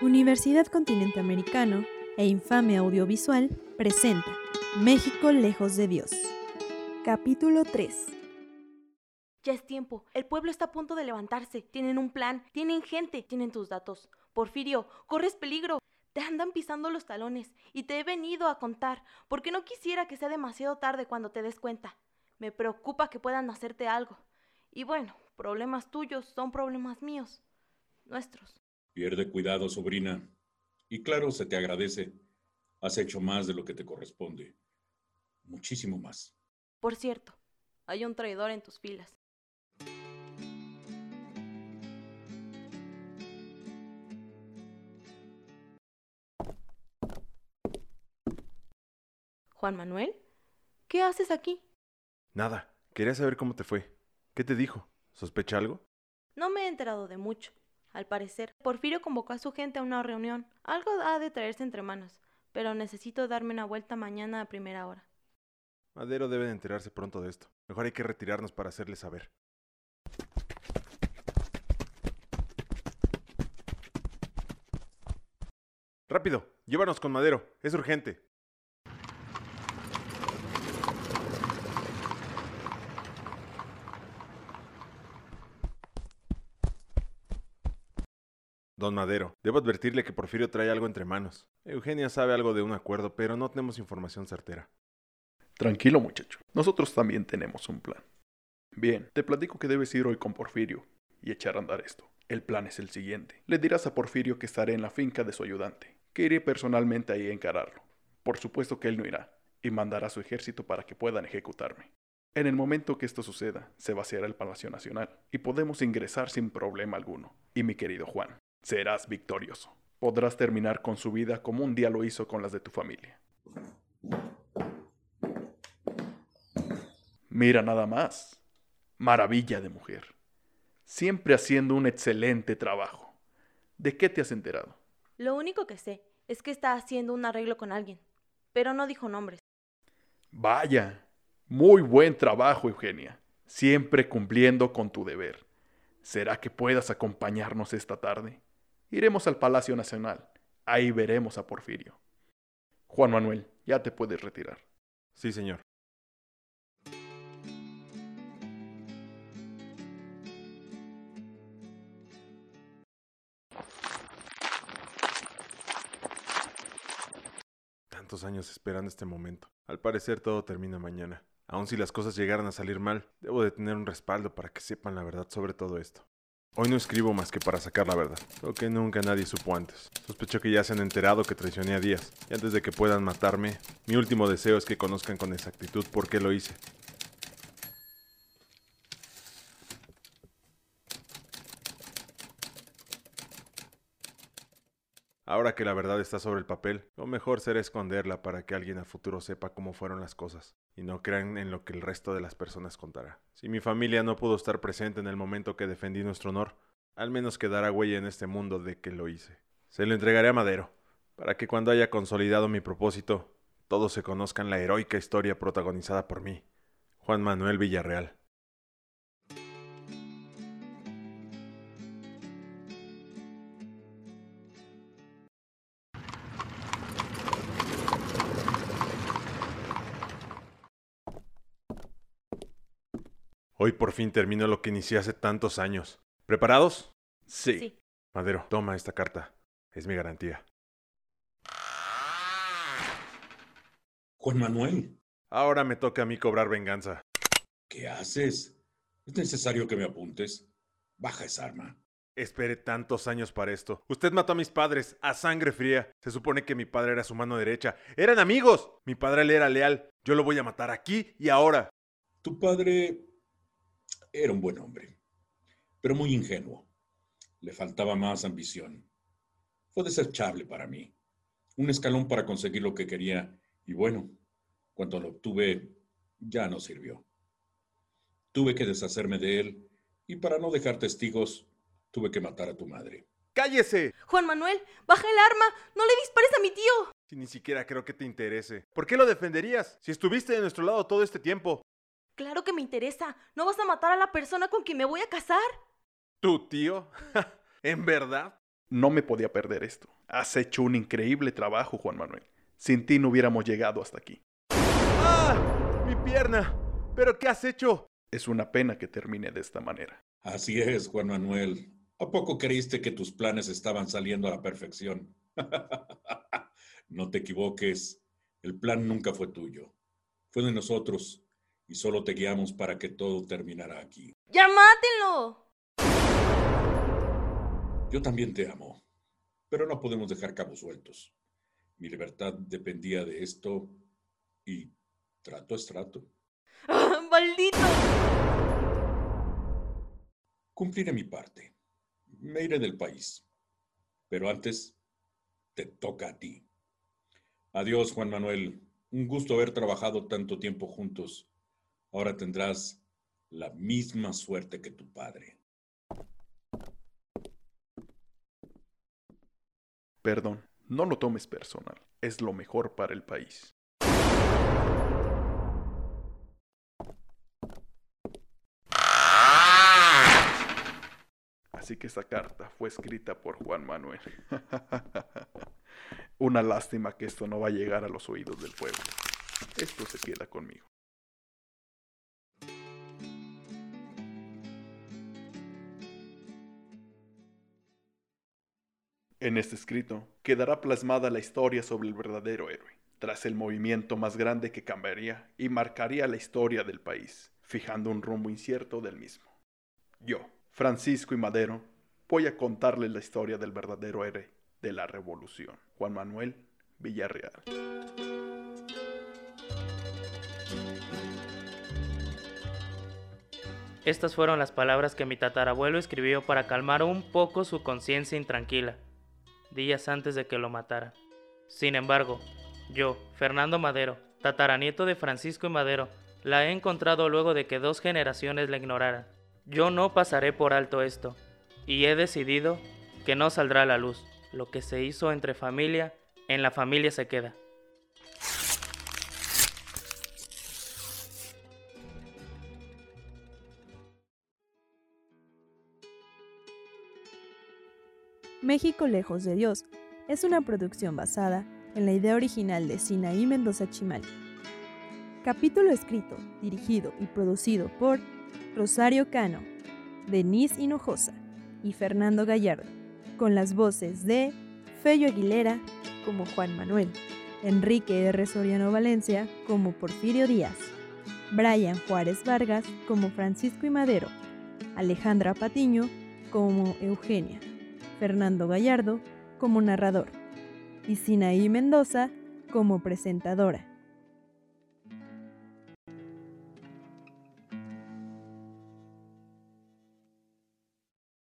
Universidad Continente Americano e Infame Audiovisual presenta México lejos de Dios. Capítulo 3. Ya es tiempo. El pueblo está a punto de levantarse. Tienen un plan, tienen gente, tienen tus datos. Porfirio, corres peligro. Te andan pisando los talones y te he venido a contar porque no quisiera que sea demasiado tarde cuando te des cuenta. Me preocupa que puedan hacerte algo. Y bueno, problemas tuyos son problemas míos. Nuestros. Pierde cuidado, sobrina. Y claro, se te agradece. Has hecho más de lo que te corresponde. Muchísimo más. Por cierto, hay un traidor en tus filas. Juan Manuel, ¿qué haces aquí? Nada, quería saber cómo te fue. ¿Qué te dijo? ¿Sospecha algo? No me he enterado de mucho. Al parecer, Porfirio convocó a su gente a una reunión. Algo ha de traerse entre manos, pero necesito darme una vuelta mañana a primera hora. Madero debe de enterarse pronto de esto. Mejor hay que retirarnos para hacerle saber. Rápido, llévanos con Madero. Es urgente. Don Madero, debo advertirle que Porfirio trae algo entre manos. Eugenia sabe algo de un acuerdo, pero no tenemos información certera. Tranquilo, muchacho. Nosotros también tenemos un plan. Bien, te platico que debes ir hoy con Porfirio y echar a andar esto. El plan es el siguiente. Le dirás a Porfirio que estaré en la finca de su ayudante, que iré personalmente ahí a encararlo. Por supuesto que él no irá, y mandará a su ejército para que puedan ejecutarme. En el momento que esto suceda, se vaciará el Palacio Nacional y podemos ingresar sin problema alguno. Y mi querido Juan, serás victorioso. Podrás terminar con su vida como un día lo hizo con las de tu familia. Mira nada más. Maravilla de mujer. Siempre haciendo un excelente trabajo. ¿De qué te has enterado? Lo único que sé es que está haciendo un arreglo con alguien, pero no dijo nombres. Vaya, muy buen trabajo, Eugenia. Siempre cumpliendo con tu deber. ¿Será que puedas acompañarnos esta tarde? Iremos al Palacio Nacional. Ahí veremos a Porfirio. Juan Manuel, ya te puedes retirar. Sí, señor. Tantos años esperando este momento. Al parecer todo termina mañana. Aun si las cosas llegaran a salir mal, debo de tener un respaldo para que sepan la verdad sobre todo esto. Hoy no escribo más que para sacar la verdad, lo que nunca nadie supo antes. Sospecho que ya se han enterado que traicioné a Díaz, y antes de que puedan matarme, mi último deseo es que conozcan con exactitud por qué lo hice. Ahora que la verdad está sobre el papel, lo mejor será esconderla para que alguien a futuro sepa cómo fueron las cosas y no crean en lo que el resto de las personas contará. Si mi familia no pudo estar presente en el momento que defendí nuestro honor, al menos quedará huella en este mundo de que lo hice. Se lo entregaré a Madero, para que cuando haya consolidado mi propósito, todos se conozcan la heroica historia protagonizada por mí, Juan Manuel Villarreal. Hoy por fin termino lo que inicié hace tantos años. ¿Preparados? Sí. Sí. Madero, toma esta carta. Es mi garantía. Juan Manuel, Ahora me toca a mí cobrar venganza. ¿qué haces? ¿Es necesario que me apuntes? Baja esa arma. Esperé tantos años para esto. Usted mató a mis padres a sangre fría. Se supone que mi padre era su mano derecha. ¡Eran amigos! Mi padre le era leal. Yo lo voy a matar aquí y ahora. Tu padre era un buen hombre, pero muy ingenuo. Le faltaba más ambición. Fue desechable para mí. Un escalón para conseguir lo que quería y bueno, cuando lo obtuve, ya no sirvió. Tuve que deshacerme de él y para no dejar testigos, tuve que matar a tu madre. ¡Cállese! Juan Manuel, baja el arma. No le dispares a mi tío. Si ni siquiera creo que te interese. ¿Por qué lo defenderías? Si estuviste de nuestro lado todo este tiempo. Claro que me interesa. ¿No vas a matar a la persona con quien me voy a casar? ¿Tu tío? ¿En verdad? No me podía perder esto. Has hecho un increíble trabajo, Juan Manuel. Sin ti no hubiéramos llegado hasta aquí. ¡Ah! ¡Mi pierna! ¿Pero qué has hecho? Es una pena que termine de esta manera. Así es, Juan Manuel. ¿A poco creíste que tus planes estaban saliendo a la perfección? no te equivoques. El plan nunca fue tuyo. Fue de nosotros y solo te guiamos para que todo terminara aquí. ¡Ya mátenlo! Yo también te amo, pero no podemos dejar cabos sueltos. Mi libertad dependía de esto y trato es trato. ¡Ah, ¡Maldito! Cumpliré mi parte. Me iré del país. Pero antes, te toca a ti. Adiós, Juan Manuel. Un gusto haber trabajado tanto tiempo juntos. Ahora tendrás la misma suerte que tu padre. Perdón, no lo tomes personal. Es lo mejor para el país. Así que esa carta fue escrita por Juan Manuel. Una lástima que esto no va a llegar a los oídos del pueblo. Esto se queda conmigo. En este escrito quedará plasmada la historia sobre el verdadero héroe, tras el movimiento más grande que cambiaría y marcaría la historia del país, fijando un rumbo incierto del mismo. Yo, Francisco y Madero, voy a contarles la historia del verdadero héroe de la revolución, Juan Manuel Villarreal. Estas fueron las palabras que mi tatarabuelo escribió para calmar un poco su conciencia intranquila, días antes de que lo matara. Sin embargo, yo, Fernando Madero, tataranieto de Francisco y Madero, la he encontrado luego de que dos generaciones la ignoraran. Yo no pasaré por alto esto, y he decidido que no saldrá a la luz. Lo que se hizo entre familia, en la familia se queda. México lejos de Dios es una producción basada en la idea original de Sinaí Mendoza Chimal. Capítulo escrito, dirigido y producido por Rosario Cano, Denise Hinojosa y Fernando Gallardo, con las voces de Fello Aguilera como Juan Manuel, Enrique R. Soriano Valencia como Porfirio Díaz, Brian Juárez Vargas como Francisco y Madero, Alejandra Patiño como Eugenia, Fernando Gallardo como narrador y Sinaí Mendoza como presentadora.